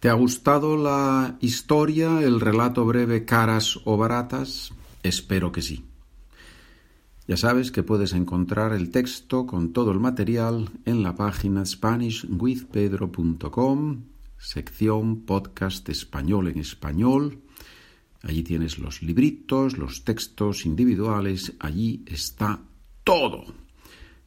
¿Te ha gustado la historia, el relato breve Caras o Baratas? Espero que sí. Ya sabes que puedes encontrar el texto con todo el material en la página SpanishWithPedro.com, sección podcast español en español. Allí tienes los libritos, los textos individuales, allí está todo.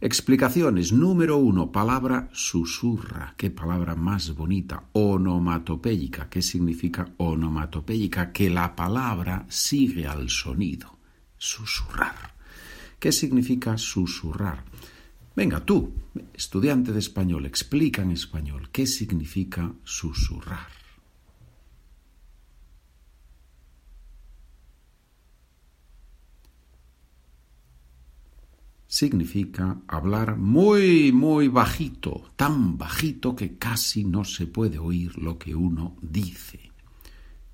Explicaciones. Número uno, palabra susurra. Qué palabra más bonita. Onomatopéyica. ¿Qué significa onomatopéyica? Que la palabra sigue al sonido. Susurrar. ¿Qué significa susurrar? Venga, tú, estudiante de español, explica en español qué significa susurrar. Significa hablar muy, muy bajito, tan bajito que casi no se puede oír lo que uno dice.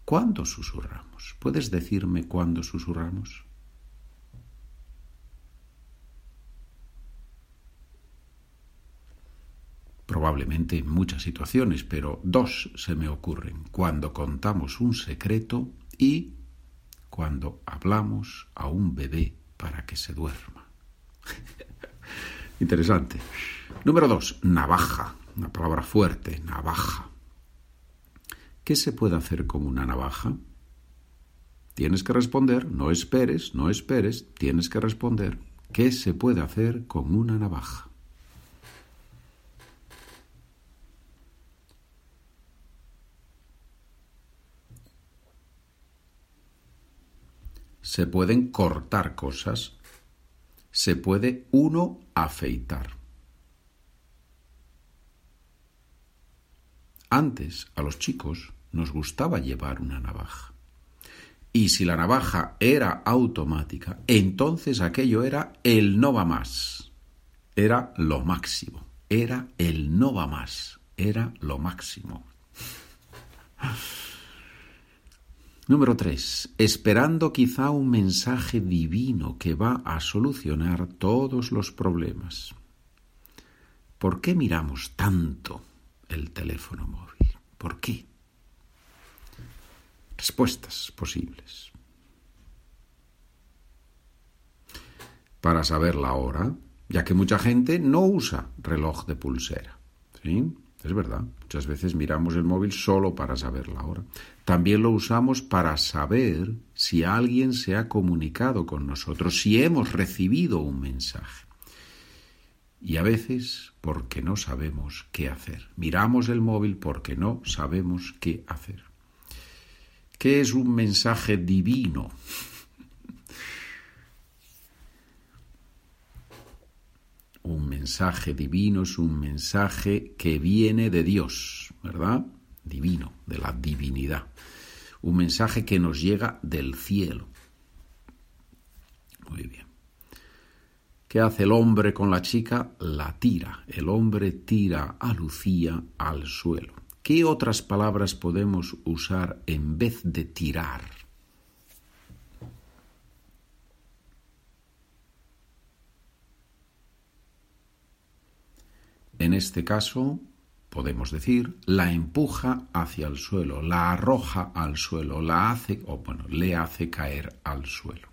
¿Cuándo susurramos? ¿Puedes decirme cuándo susurramos? Probablemente en muchas situaciones, pero dos se me ocurren. Cuando contamos un secreto y cuando hablamos a un bebé para que se duerma. Interesante. Número dos, navaja. Una palabra fuerte, navaja. ¿Qué se puede hacer con una navaja? Tienes que responder, no esperes, no esperes, tienes que responder. ¿Qué se puede hacer con una navaja? Se pueden cortar cosas se puede uno afeitar. Antes a los chicos nos gustaba llevar una navaja. Y si la navaja era automática, entonces aquello era el no va más. Era lo máximo. Era el no va más. Era lo máximo. Número 3. Esperando quizá un mensaje divino que va a solucionar todos los problemas. ¿Por qué miramos tanto el teléfono móvil? ¿Por qué? Respuestas posibles. Para saber la hora, ya que mucha gente no usa reloj de pulsera. ¿Sí? Es verdad, muchas veces miramos el móvil solo para saber la hora. También lo usamos para saber si alguien se ha comunicado con nosotros, si hemos recibido un mensaje. Y a veces porque no sabemos qué hacer. Miramos el móvil porque no sabemos qué hacer. ¿Qué es un mensaje divino? un mensaje divino es un mensaje que viene de Dios, ¿verdad? Divino, de la divinidad. Un mensaje que nos llega del cielo. Muy bien. ¿Qué hace el hombre con la chica? La tira. El hombre tira a Lucía al suelo. ¿Qué otras palabras podemos usar en vez de tirar? Este caso, podemos decir, la empuja hacia el suelo, la arroja al suelo, la hace, o bueno, le hace caer al suelo.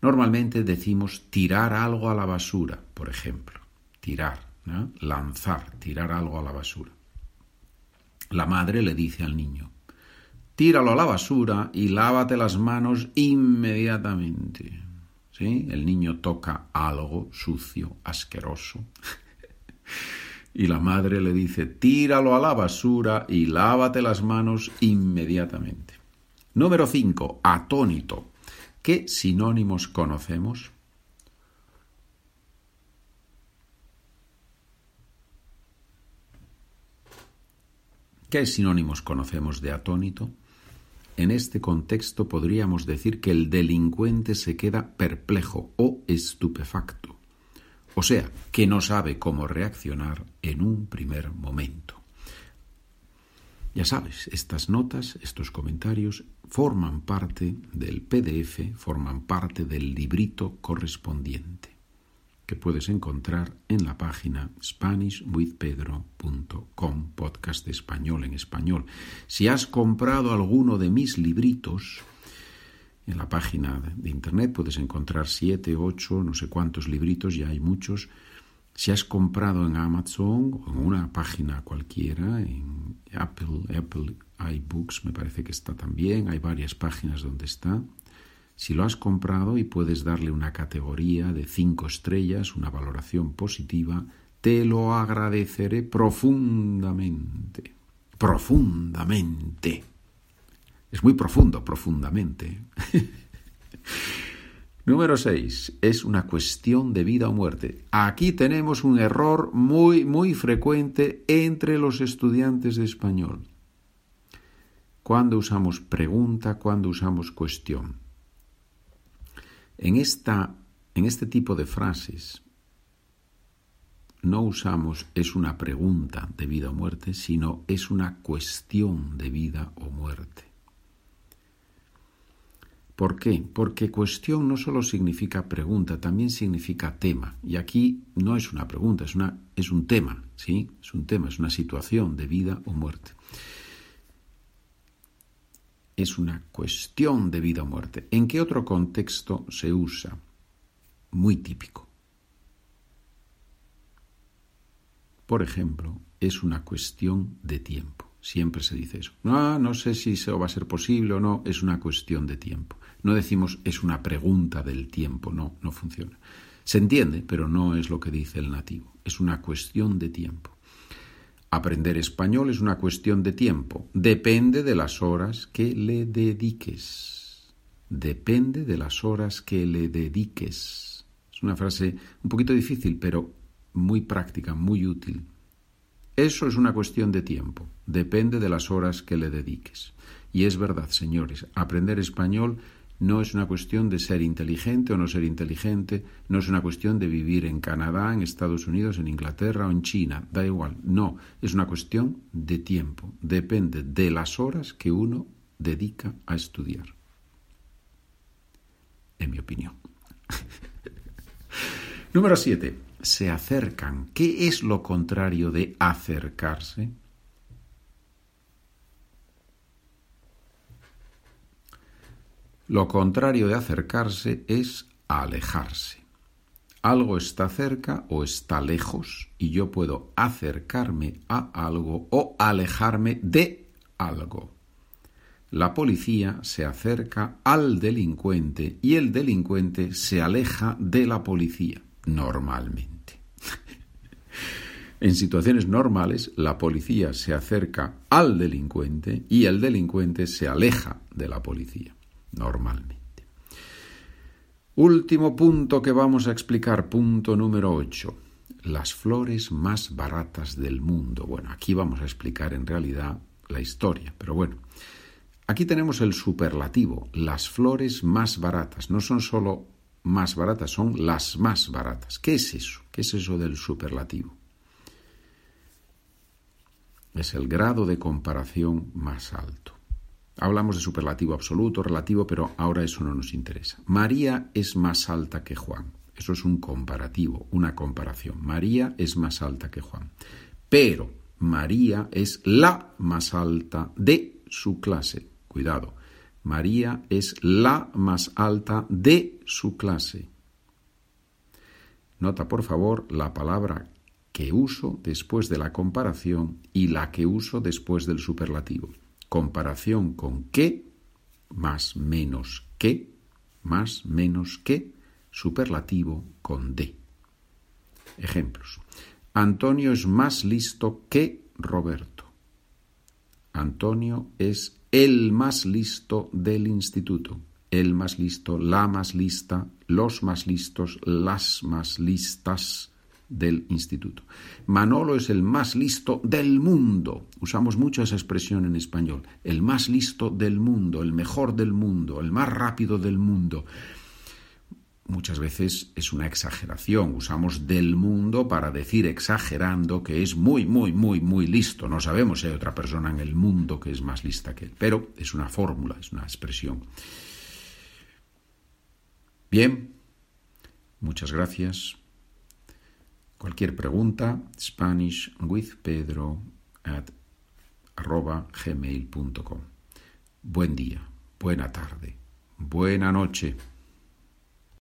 Normalmente decimos tirar algo a la basura, por ejemplo, tirar, lanzar, tirar algo a la basura. La madre le dice al niño, tíralo a la basura y lávate las manos inmediatamente. ¿Sí? El niño toca algo sucio, asqueroso. Y la madre le dice, tíralo a la basura y lávate las manos inmediatamente. Número 5. Atónito. ¿Qué sinónimos conocemos? ¿Qué sinónimos conocemos de atónito? En este contexto podríamos decir que el delincuente se queda perplejo o estupefacto o sea, que no sabe cómo reaccionar en un primer momento. Ya sabes, estas notas, estos comentarios forman parte del PDF, forman parte del librito correspondiente que puedes encontrar en la página SpanishWithPedro.com podcast. español en español. Si has comprado alguno de mis libritos, en la página de internet puedes encontrar siete, ocho, no sé cuántos libritos, ya hay muchos. Si has comprado en Amazon o en una página cualquiera, en Apple, Apple iBooks me parece que está también, hay varias páginas donde está. Si lo has comprado y puedes darle una categoría de cinco estrellas, una valoración positiva, te lo agradeceré profundamente. Profundamente. Es muy profundo, profundamente. Número 6. Es una cuestión de vida o muerte. Aquí tenemos un error muy, muy frecuente entre los estudiantes de español. Cuando usamos pregunta, cuando usamos cuestión. En, esta, en este tipo de frases no usamos es una pregunta de vida o muerte, sino es una cuestión de vida o muerte. ¿Por qué? Porque cuestión no solo significa pregunta, también significa tema. Y aquí no es una pregunta, es, una, es un tema, ¿sí? Es un tema, es una situación de vida o muerte. Es una cuestión de vida o muerte. ¿En qué otro contexto se usa? Muy típico. Por ejemplo, es una cuestión de tiempo. Siempre se dice eso. No, no sé si eso va a ser posible o no, es una cuestión de tiempo. No decimos es una pregunta del tiempo, no, no funciona. Se entiende, pero no es lo que dice el nativo. Es una cuestión de tiempo. Aprender español es una cuestión de tiempo. Depende de las horas que le dediques. Depende de las horas que le dediques. Es una frase un poquito difícil, pero muy práctica, muy útil. Eso es una cuestión de tiempo. Depende de las horas que le dediques. Y es verdad, señores, aprender español no es una cuestión de ser inteligente o no ser inteligente, no es una cuestión de vivir en Canadá, en Estados Unidos, en Inglaterra o en China, da igual, no, es una cuestión de tiempo, depende de las horas que uno dedica a estudiar. En mi opinión. Número 7. Se acercan. ¿Qué es lo contrario de acercarse? Lo contrario de acercarse es alejarse. Algo está cerca o está lejos y yo puedo acercarme a algo o alejarme de algo. La policía se acerca al delincuente y el delincuente se aleja de la policía, normalmente. en situaciones normales, la policía se acerca al delincuente y el delincuente se aleja de la policía normalmente. Último punto que vamos a explicar, punto número 8. Las flores más baratas del mundo. Bueno, aquí vamos a explicar en realidad la historia, pero bueno. Aquí tenemos el superlativo, las flores más baratas. No son solo más baratas, son las más baratas. ¿Qué es eso? ¿Qué es eso del superlativo? Es el grado de comparación más alto. Hablamos de superlativo absoluto, relativo, pero ahora eso no nos interesa. María es más alta que Juan. Eso es un comparativo, una comparación. María es más alta que Juan. Pero María es la más alta de su clase. Cuidado. María es la más alta de su clase. Nota, por favor, la palabra que uso después de la comparación y la que uso después del superlativo comparación con qué, más menos que, más menos que, superlativo con de. Ejemplos. Antonio es más listo que Roberto. Antonio es el más listo del instituto. El más listo, la más lista, los más listos, las más listas del instituto. Manolo es el más listo del mundo. Usamos mucho esa expresión en español. El más listo del mundo, el mejor del mundo, el más rápido del mundo. Muchas veces es una exageración. Usamos del mundo para decir exagerando que es muy, muy, muy, muy listo. No sabemos si hay otra persona en el mundo que es más lista que él. Pero es una fórmula, es una expresión. Bien, muchas gracias. Cualquier pregunta, Spanish with Pedro at gmail.com. Buen día, buena tarde, buena noche.